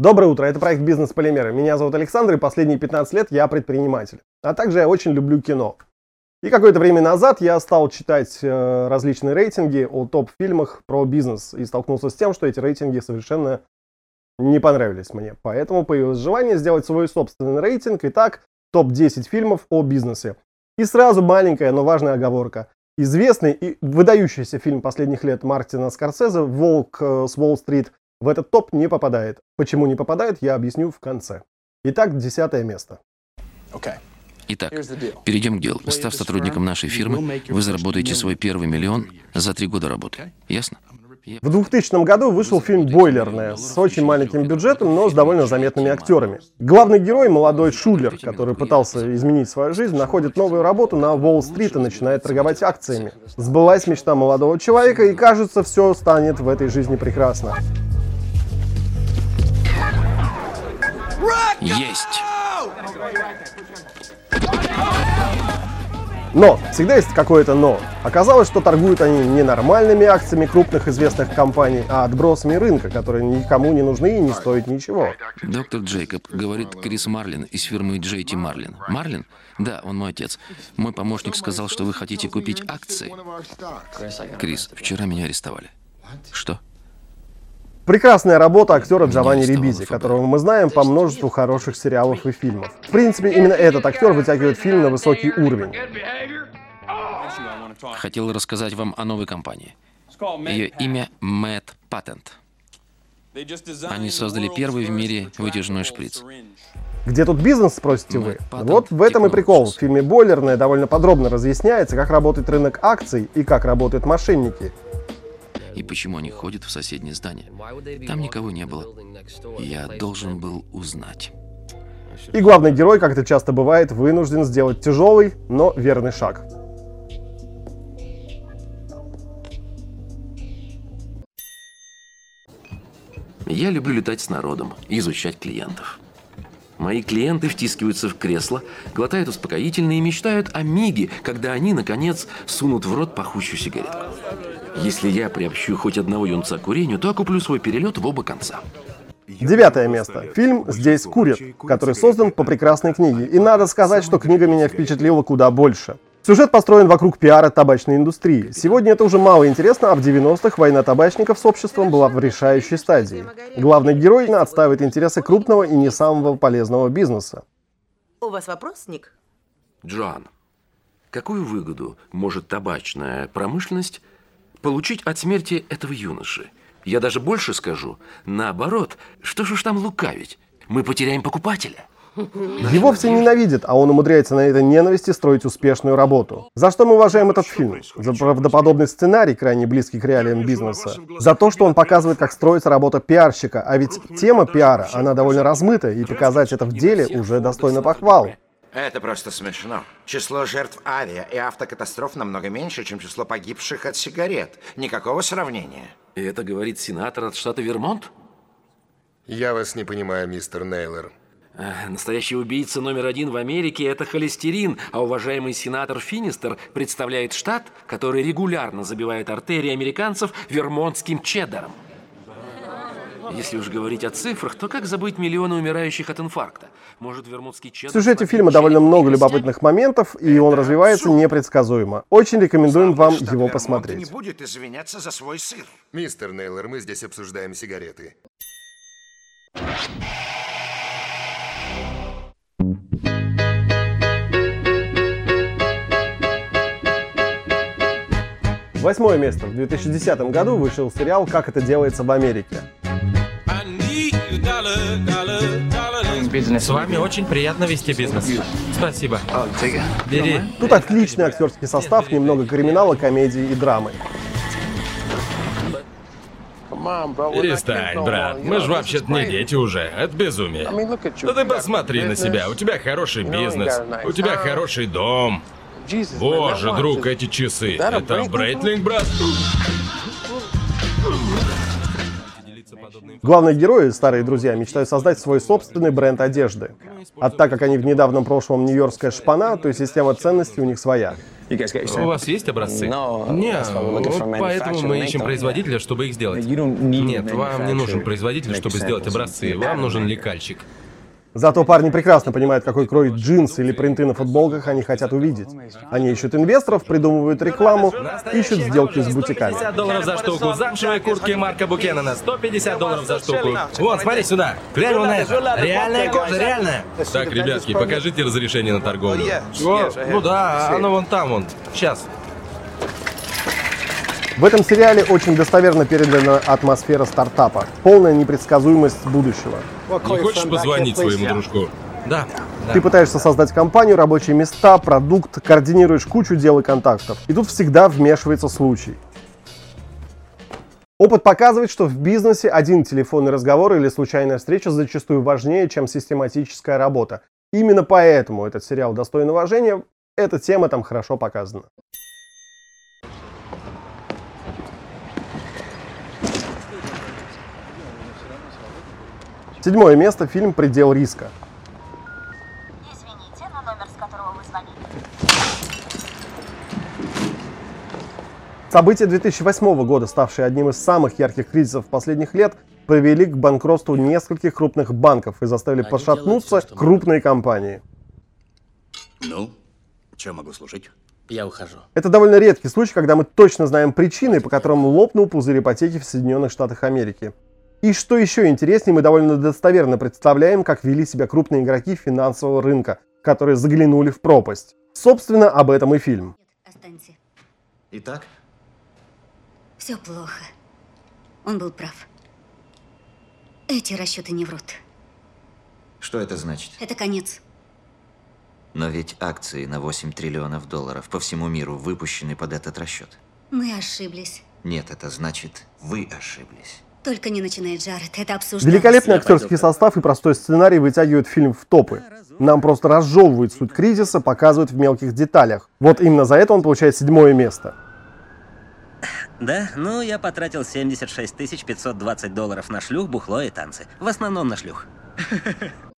Доброе утро, это проект «Бизнес-полимеры». Меня зовут Александр, и последние 15 лет я предприниматель. А также я очень люблю кино. И какое-то время назад я стал читать э, различные рейтинги о топ-фильмах про бизнес и столкнулся с тем, что эти рейтинги совершенно не понравились мне. Поэтому появилось желание сделать свой собственный рейтинг. Итак, топ-10 фильмов о бизнесе. И сразу маленькая, но важная оговорка. Известный и выдающийся фильм последних лет Мартина Скорсезе «Волк э, с Уолл-стрит» в этот топ не попадает. Почему не попадает, я объясню в конце. Итак, десятое место. Итак, перейдем к делу. Став сотрудником нашей фирмы, вы заработаете свой первый миллион за три года работы. Ясно? В 2000 году вышел фильм «Бойлерная» с очень маленьким бюджетом, но с довольно заметными актерами. Главный герой, молодой Шулер, который пытался изменить свою жизнь, находит новую работу на Уолл-стрит и начинает торговать акциями. Сбылась мечта молодого человека, и кажется, все станет в этой жизни прекрасно. Есть! Но, всегда есть какое-то но. Оказалось, что торгуют они не нормальными акциями крупных известных компаний, а отбросами рынка, которые никому не нужны и не стоят ничего. Доктор Джейкоб, говорит Крис Марлин из фирмы JT Марлин. Марлин? Да, он мой отец. Мой помощник сказал, что вы хотите купить акции. Крис, вчера меня арестовали. Что? Прекрасная работа актера Джованни Рибизи, которого мы знаем по множеству хороших сериалов и фильмов. В принципе, именно этот актер вытягивает фильм на высокий уровень. Хотел рассказать вам о новой компании. Ее имя Mad Patent. Они создали первый в мире вытяжной шприц. Где тут бизнес, спросите вы? Вот в этом и прикол. В фильме «Бойлерная» довольно подробно разъясняется, как работает рынок акций и как работают мошенники. И почему они ходят в соседнее здание? Там никого не было. Я должен был узнать. И главный герой, как это часто бывает, вынужден сделать тяжелый, но верный шаг. Я люблю летать с народом и изучать клиентов. Мои клиенты втискиваются в кресло, глотают успокоительные и мечтают о миге, когда они, наконец, сунут в рот пахучую сигаретку. Если я приобщу хоть одного юнца к курению, то окуплю свой перелет в оба конца. Девятое место. Фильм «Здесь курят», который создан по прекрасной книге. И надо сказать, что книга меня впечатлила куда больше. Сюжет построен вокруг пиара табачной индустрии. Сегодня это уже мало интересно, а в 90-х война табачников с обществом была в решающей стадии. Главный герой отстаивает интересы крупного и не самого полезного бизнеса. У вас вопрос, Ник? Джоан, какую выгоду может табачная промышленность получить от смерти этого юноши? Я даже больше скажу. Наоборот, что ж уж там лукавить? Мы потеряем покупателя. Его все ненавидят, а он умудряется на этой ненависти строить успешную работу. За что мы уважаем этот фильм? За правдоподобный сценарий, крайне близкий к реалиям бизнеса. За то, что он показывает, как строится работа пиарщика. А ведь тема пиара, она довольно размыта, и показать это в деле уже достойно похвал. Это просто смешно. Число жертв авиа и автокатастроф намного меньше, чем число погибших от сигарет. Никакого сравнения. И это говорит сенатор от штата Вермонт? Я вас не понимаю, мистер Нейлор. Э, Настоящий убийца номер один в Америке – это холестерин, а уважаемый сенатор Финистер представляет штат, который регулярно забивает артерии американцев вермонтским чеддером. Если уж говорить о цифрах, то как забыть миллионы умирающих от инфаркта? Может, вермутский В сюжете фильма довольно много любопытных моментов, и он развивается непредсказуемо. Очень рекомендуем вам его Вермонт посмотреть. не будет извиняться за свой сыр. Мистер Нейлор, мы здесь обсуждаем сигареты. Восьмое место. В 2010 году вышел сериал «Как это делается в Америке». С вами очень приятно вести бизнес. Спасибо. Бери. Тут отличный актерский состав, немного криминала, комедии и драмы. Перестань, брат. Мы же вообще-то не дети уже. Это безумие. Да ты посмотри на себя. У тебя хороший бизнес. У тебя хороший дом. Боже, друг, эти часы. Это брейтлинг, брат? Главные герои, старые друзья, мечтают создать свой собственный бренд одежды. А так как они в недавнем прошлом нью-йоркская шпана, то система ценностей у них своя. У вас есть образцы? Нет, вот поэтому мы ищем производителя, чтобы их сделать. Нет, вам не нужен производитель, чтобы сделать образцы. Вам нужен лекальщик. Зато парни прекрасно понимают, какой крой джинсы или принты на футболках они хотят увидеть. Они ищут инвесторов, придумывают рекламу, ищут сделки с бутиками. 50 долларов за штуку, замшевые куртки Марка Букенена, 150 долларов за штуку. Вот, смотри сюда, глянь на это. Реальная кожа, реальная. Так, ребятки, покажите разрешение на торговлю. Чего? Ну да, оно вон там, вон. Сейчас. В этом сериале очень достоверно передана атмосфера стартапа, полная непредсказуемость будущего. Не хочешь позвонить своему дружку? Да. да. Ты пытаешься создать компанию, рабочие места, продукт, координируешь кучу дел и контактов. И тут всегда вмешивается случай. Опыт показывает, что в бизнесе один телефонный разговор или случайная встреча зачастую важнее, чем систематическая работа. Именно поэтому этот сериал достоин уважения, эта тема там хорошо показана. Седьмое место – фильм «Предел риска». Извините, но номер, с которого вы звонили. События 2008 года, ставшие одним из самых ярких кризисов последних лет, привели к банкротству нескольких крупных банков и заставили пошатнуться крупные компании. Ну, чем могу служить? Я ухожу. Это довольно редкий случай, когда мы точно знаем причины, по которым лопнул пузырь ипотеки в Соединенных Штатах Америки. И что еще интереснее, мы довольно достоверно представляем, как вели себя крупные игроки финансового рынка, которые заглянули в пропасть. Собственно, об этом и фильм. Останься. Итак, Все плохо. Он был прав. Эти расчеты не врут. Что это значит? Это конец. Но ведь акции на 8 триллионов долларов по всему миру выпущены под этот расчет. Мы ошиблись. Нет, это значит, вы ошиблись. Только не начинай, Джаред. Это обсуждалось. Великолепный актерский состав и простой сценарий вытягивают фильм в топы. Нам просто разжевывают суть кризиса, показывают в мелких деталях. Вот именно за это он получает седьмое место. Да, ну я потратил 76 520 долларов на шлюх, бухло и танцы. В основном на шлюх.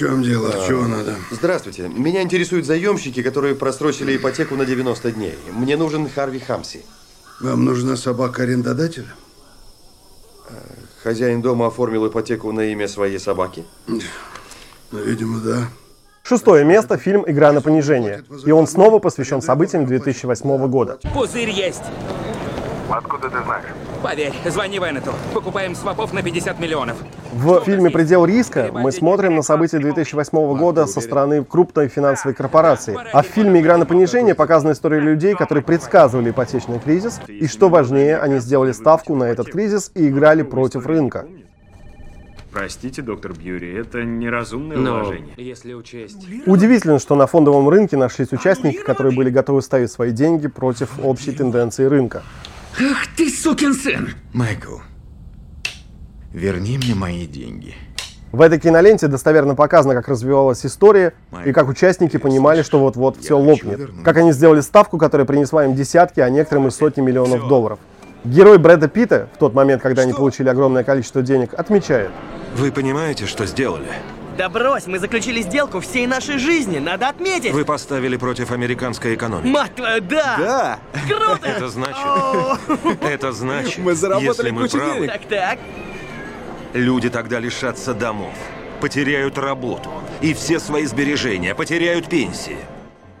В чем дело? Чего надо? Здравствуйте. Меня интересуют заемщики, которые просрочили ипотеку на 90 дней. Мне нужен Харви Хамси. Вам нужна собака арендодателя? Хозяин дома оформил ипотеку на имя своей собаки? Ну, видимо, да. Шестое место – фильм «Игра на понижение». И он снова посвящен событиям 2008 года. Пузырь есть. Откуда ты знаешь? Поверь, звони Венету. Покупаем свопов на 50 миллионов. В фильме «Предел риска» мы смотрим на события 2008 года со стороны крупной финансовой корпорации. А в фильме «Игра на понижение» показана история людей, которые предсказывали ипотечный кризис, и что важнее, они сделали ставку на этот кризис и играли против рынка. Простите, доктор Бьюри, это неразумное Но уважение. если учесть... Удивительно, что на фондовом рынке нашлись участники, которые были готовы ставить свои деньги против общей тенденции рынка. Ах ты, сукин сын! Майкл, верни мне мои деньги. В этой киноленте достоверно показано, как развивалась история и как участники понимали, что вот-вот все лопнет. Как они сделали ставку, которая принесла им десятки, а некоторым и сотни миллионов долларов. Герой Брэда Питта, в тот момент, когда они получили огромное количество денег, отмечает. Вы понимаете, что сделали? Да брось, мы заключили сделку всей нашей жизни, надо отметить. Вы поставили против американской экономики. Мать твою, да! Да! Круто! Это значит, это значит, Мы заработали если мы кучу правы, денег. Так, так. люди тогда лишатся домов, потеряют работу и все свои сбережения, потеряют пенсии.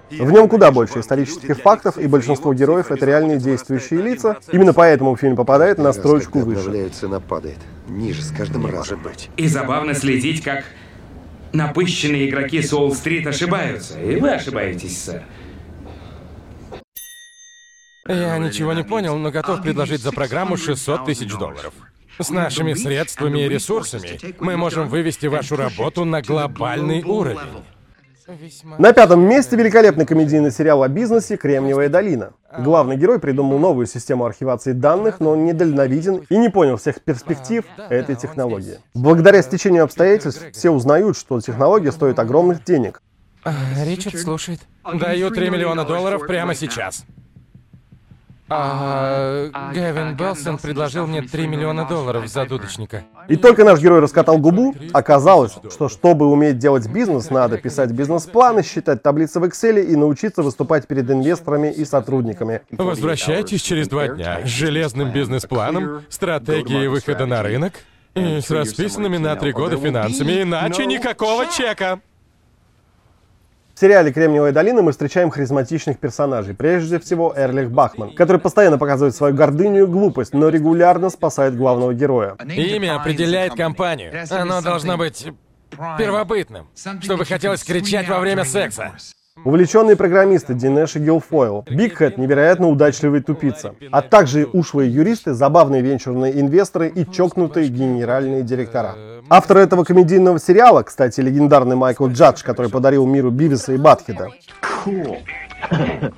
В нем куда больше исторических фактов, и большинство героев — это реальные действующие лица. Именно поэтому фильм попадает на строчку выше. цена падает. Ниже с каждым разом. быть. И забавно следить, как напыщенные игроки с Уолл-стрит ошибаются. И вы ошибаетесь, сэр. Я ничего не понял, но готов предложить за программу 600 тысяч долларов. С нашими средствами и ресурсами мы можем вывести вашу работу на глобальный уровень. На пятом месте великолепный комедийный сериал о бизнесе «Кремниевая долина». Главный герой придумал новую систему архивации данных, но он недальновиден и не понял всех перспектив этой технологии. Благодаря стечению обстоятельств все узнают, что технология стоит огромных денег. А, Ричард слушает. Даю 3 миллиона долларов прямо сейчас. А, Гевин Белсон предложил мне 3 миллиона долларов за дудочника. И только наш герой раскатал губу, оказалось, что чтобы уметь делать бизнес, надо писать бизнес-планы, считать таблицы в Excel и научиться выступать перед инвесторами и сотрудниками. Возвращайтесь через два дня с железным бизнес-планом, стратегией выхода на рынок и с расписанными на три года финансами, иначе никакого чека. В сериале «Кремниевая долина» мы встречаем харизматичных персонажей. Прежде всего, Эрлих Бахман, который постоянно показывает свою гордыню и глупость, но регулярно спасает главного героя. Имя определяет компанию. Оно должно быть первобытным, чтобы хотелось кричать во время секса. Увлеченные программисты Динеш и Гилфойл, Бигхэт – невероятно удачливый тупица, а также ушлые юристы, забавные венчурные инвесторы и чокнутые генеральные директора. Автор этого комедийного сериала, кстати, легендарный Майкл Джадж, который подарил миру Бивиса и Батхеда.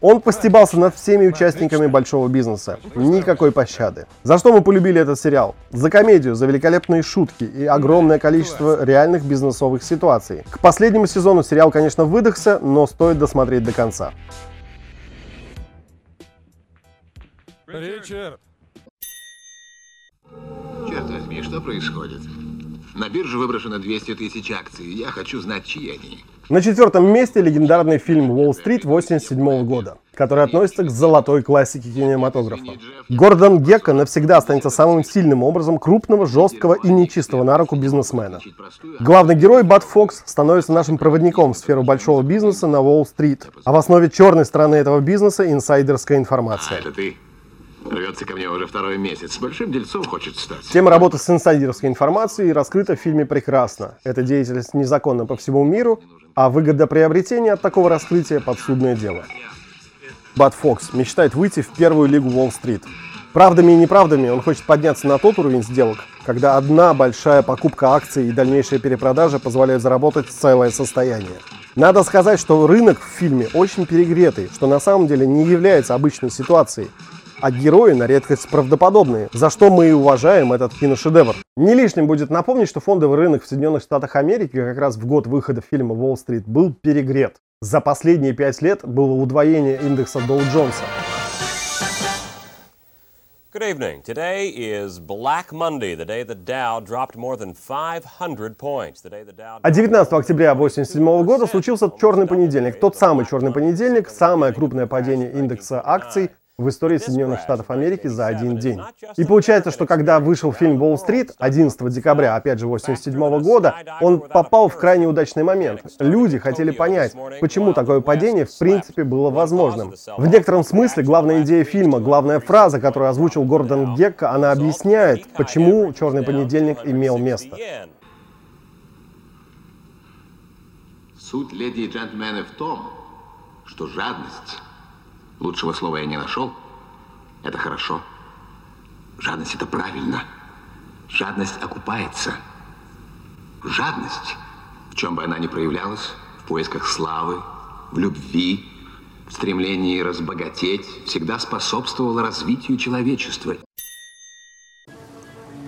Он постебался над всеми участниками большого бизнеса. Никакой пощады. За что мы полюбили этот сериал? За комедию, за великолепные шутки и огромное количество реальных бизнесовых ситуаций. К последнему сезону сериал, конечно, выдохся, но стоит досмотреть до конца. Ричард. Черт возьми, что происходит? На бирже выброшено 200 тысяч акций. Я хочу знать, чьи они. На четвертом месте легендарный фильм «Уолл-стрит» 87 года, который относится к золотой классике кинематографа. Гордон Гекко навсегда останется самым сильным образом крупного, жесткого и нечистого на руку бизнесмена. Главный герой Бат Фокс становится нашим проводником в сферу большого бизнеса на Уолл-стрит, а в основе черной стороны этого бизнеса инсайдерская информация. Это ты? Рвется ко мне уже второй месяц. Большим дельцом хочет стать. Тема работы с инсайдерской информацией раскрыта в фильме прекрасно. Эта деятельность незаконна по всему миру, а выгодоприобретение от такого раскрытия – подсудное дело. Бат Фокс мечтает выйти в первую лигу Уолл-стрит. Правдами и неправдами он хочет подняться на тот уровень сделок, когда одна большая покупка акций и дальнейшая перепродажа позволяют заработать целое состояние. Надо сказать, что рынок в фильме очень перегретый, что на самом деле не является обычной ситуацией а герои на редкость правдоподобные, за что мы и уважаем этот киношедевр. Не лишним будет напомнить, что фондовый рынок в Соединенных Штатах Америки как раз в год выхода фильма «Уолл-стрит» был перегрет. За последние пять лет было удвоение индекса Доу Джонса. Good evening. Today is Black Monday, the day the Dow dropped more than 500 points. The day the Dow А 19 октября 1987 года случился черный понедельник. Тот самый черный понедельник, самое крупное падение индекса акций в истории Соединенных Штатов Америки за один день. И получается, что когда вышел фильм «Уолл-стрит» 11 декабря, опять же, 1987 года, он попал в крайне удачный момент. Люди хотели понять, почему такое падение в принципе было возможным. В некотором смысле главная идея фильма, главная фраза, которую озвучил Гордон Гекко, она объясняет, почему «Черный понедельник» имел место. Суть леди и джентльмены в том, что жадность Лучшего слова я не нашел. Это хорошо. Жадность – это правильно. Жадность окупается. Жадность, в чем бы она ни проявлялась, в поисках славы, в любви, в стремлении разбогатеть, всегда способствовала развитию человечества.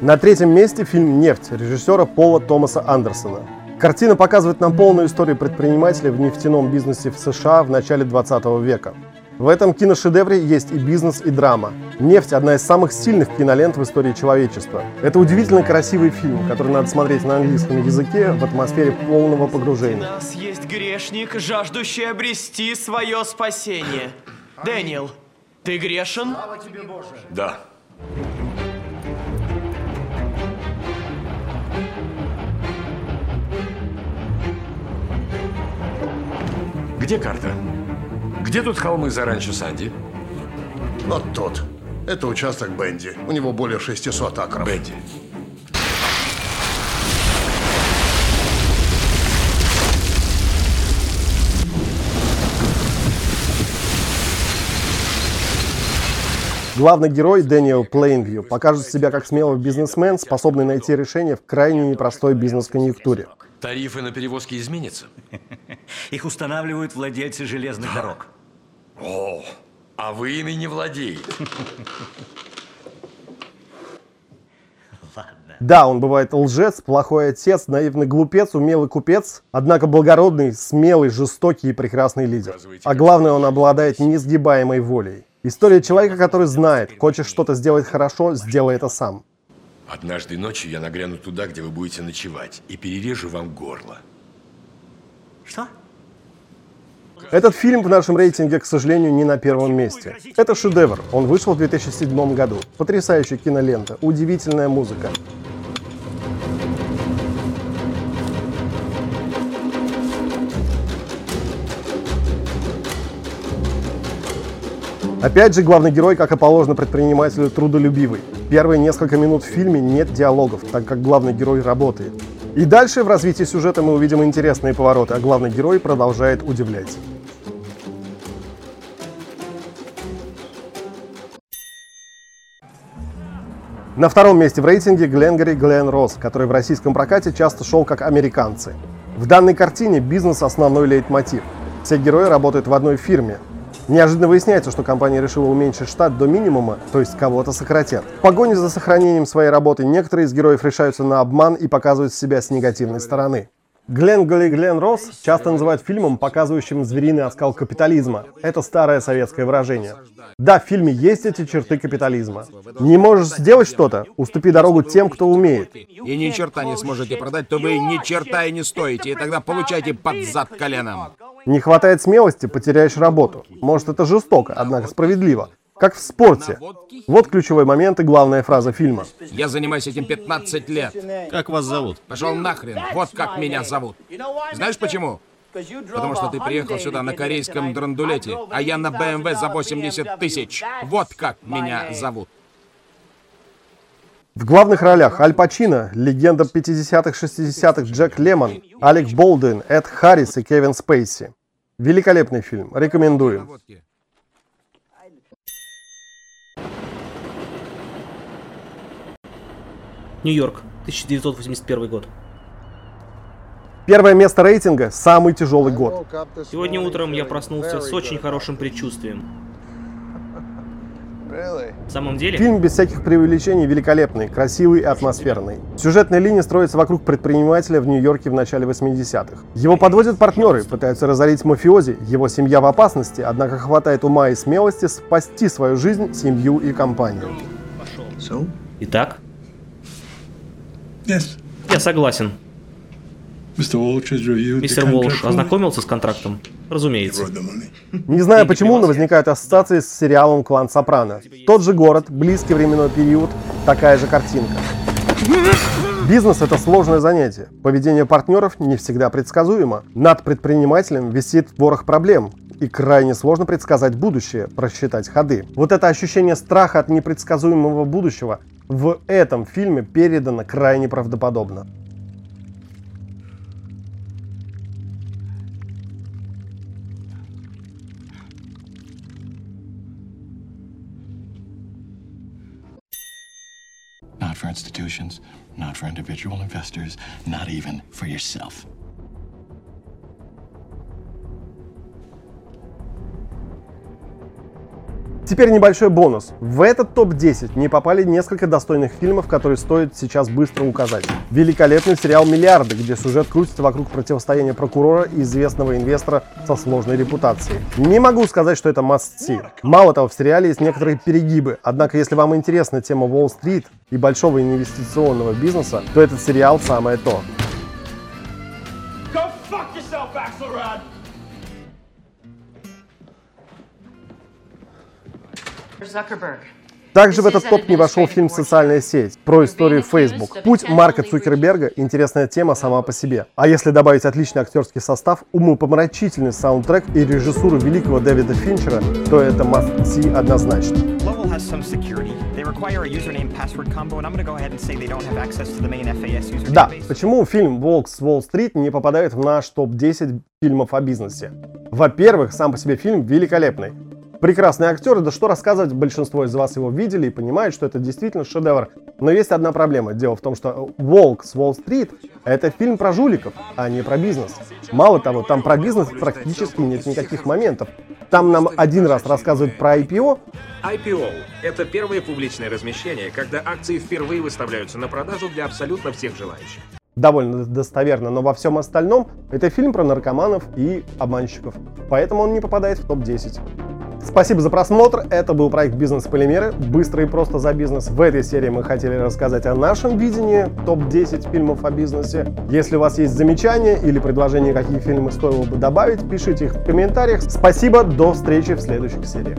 На третьем месте фильм «Нефть» режиссера Пола Томаса Андерсона. Картина показывает нам полную историю предпринимателей в нефтяном бизнесе в США в начале 20 века. В этом киношедевре есть и бизнес, и драма. «Нефть» — одна из самых сильных кинолент в истории человечества. Это удивительно красивый фильм, который надо смотреть на английском языке в атмосфере полного погружения. У нас есть грешник, жаждущий обрести свое спасение. Дэниел, ты грешен? Да. Где карта? Где тут холмы за ранчо Санди? Вот тут. Это участок Бенди. У него более 600 акров. Бенди. Главный герой Дэниел Плейнвью покажет себя как смелый бизнесмен, способный найти решение в крайне непростой бизнес-конъюнктуре. Тарифы на перевозки изменятся? Их устанавливают владельцы железных дорог. О, а вы ими не владеете. Ладно. Да, он бывает лжец, плохой отец, наивный глупец, умелый купец, однако благородный, смелый, жестокий и прекрасный лидер. А главное, он обладает несгибаемой волей. История человека, который знает, хочешь что-то сделать хорошо, сделай это сам. Однажды ночью я нагряну туда, где вы будете ночевать, и перережу вам горло. Что? Этот фильм в нашем рейтинге, к сожалению, не на первом месте. Это шедевр. Он вышел в 2007 году. Потрясающая кинолента, удивительная музыка. Опять же, главный герой, как и положено предпринимателю, трудолюбивый. Первые несколько минут в фильме нет диалогов, так как главный герой работает. И дальше в развитии сюжета мы увидим интересные повороты, а главный герой продолжает удивлять. На втором месте в рейтинге Гленгари Глен Росс, который в российском прокате часто шел как американцы. В данной картине бизнес основной лейтмотив. Все герои работают в одной фирме, Неожиданно выясняется, что компания решила уменьшить штат до минимума, то есть кого-то сократят. В погоне за сохранением своей работы некоторые из героев решаются на обман и показывают себя с негативной стороны. Глен Голли Глен Росс часто называют фильмом, показывающим звериный оскал капитализма. Это старое советское выражение. Да, в фильме есть эти черты капитализма. Не можешь сделать что-то, уступи дорогу тем, кто умеет. И ни черта не сможете продать, то вы ни черта и не стоите, и тогда получайте под зад коленом. Не хватает смелости, потеряешь работу. Может, это жестоко, однако справедливо. Как в спорте. Вот ключевой момент и главная фраза фильма. Я занимаюсь этим 15 лет. Как вас зовут? Пошел нахрен. Вот как меня зовут. Знаешь почему? Потому что ты приехал сюда на корейском драндулете, а я на БМВ за 80 тысяч. Вот как меня зовут. В главных ролях Аль Пачино, легенда 50-х-60-х Джек Лемон, Алек Болдуин, Эд Харрис и Кевин Спейси. Великолепный фильм, рекомендуем. Нью-Йорк, 1981 год. Первое место рейтинга – самый тяжелый год. Сегодня утром я проснулся с очень хорошим предчувствием. В самом деле? Фильм без всяких преувеличений великолепный, красивый и атмосферный. Сюжетная линия строится вокруг предпринимателя в Нью-Йорке в начале 80-х. Его подводят партнеры, пытаются разорить мафиози, его семья в опасности, однако хватает ума и смелости спасти свою жизнь, семью и компанию. Итак? Я согласен. Мистер Уолш ознакомился с контрактом? Разумеется. Не знаю почему, но возникают ассоциации с сериалом «Клан Сопрано». Тот же город, близкий временной период, такая же картинка. Бизнес – это сложное занятие. Поведение партнеров не всегда предсказуемо. Над предпринимателем висит ворох проблем, и крайне сложно предсказать будущее, просчитать ходы. Вот это ощущение страха от непредсказуемого будущего в этом фильме передано крайне правдоподобно. Not for institutions, not for individual investors, not even for yourself. Теперь небольшой бонус. В этот топ-10 не попали несколько достойных фильмов, которые стоит сейчас быстро указать. Великолепный сериал «Миллиарды», где сюжет крутится вокруг противостояния прокурора и известного инвестора со сложной репутацией. Не могу сказать, что это must-see. Мало того, в сериале есть некоторые перегибы, однако если вам интересна тема Уолл-стрит и большого инвестиционного бизнеса, то этот сериал самое то. Также в этот топ не вошел фильм «Социальная сеть» про историю Facebook. Путь Марка Цукерберга – интересная тема сама по себе. А если добавить отличный актерский состав, умопомрачительный саундтрек и режиссуру великого Дэвида Финчера, то это must-see однозначно. Да, почему фильм «Волк с Уолл-стрит» не попадает в наш топ-10 фильмов о бизнесе? Во-первых, сам по себе фильм великолепный прекрасный актер, да что рассказывать, большинство из вас его видели и понимают, что это действительно шедевр. Но есть одна проблема. Дело в том, что «Волк с Уолл-стрит» — это фильм про жуликов, а не про бизнес. Мало того, там про бизнес практически нет никаких моментов. Там нам один раз рассказывают про IPO, IPO – это первое публичное размещение, когда акции впервые выставляются на продажу для абсолютно всех желающих. довольно достоверно, но во всем остальном это фильм про наркоманов и обманщиков. Поэтому он не попадает в топ-10. Спасибо за просмотр. Это был проект «Бизнес-полимеры». Быстро и просто за бизнес. В этой серии мы хотели рассказать о нашем видении топ-10 фильмов о бизнесе. Если у вас есть замечания или предложения, какие фильмы стоило бы добавить, пишите их в комментариях. Спасибо, до встречи в следующих сериях.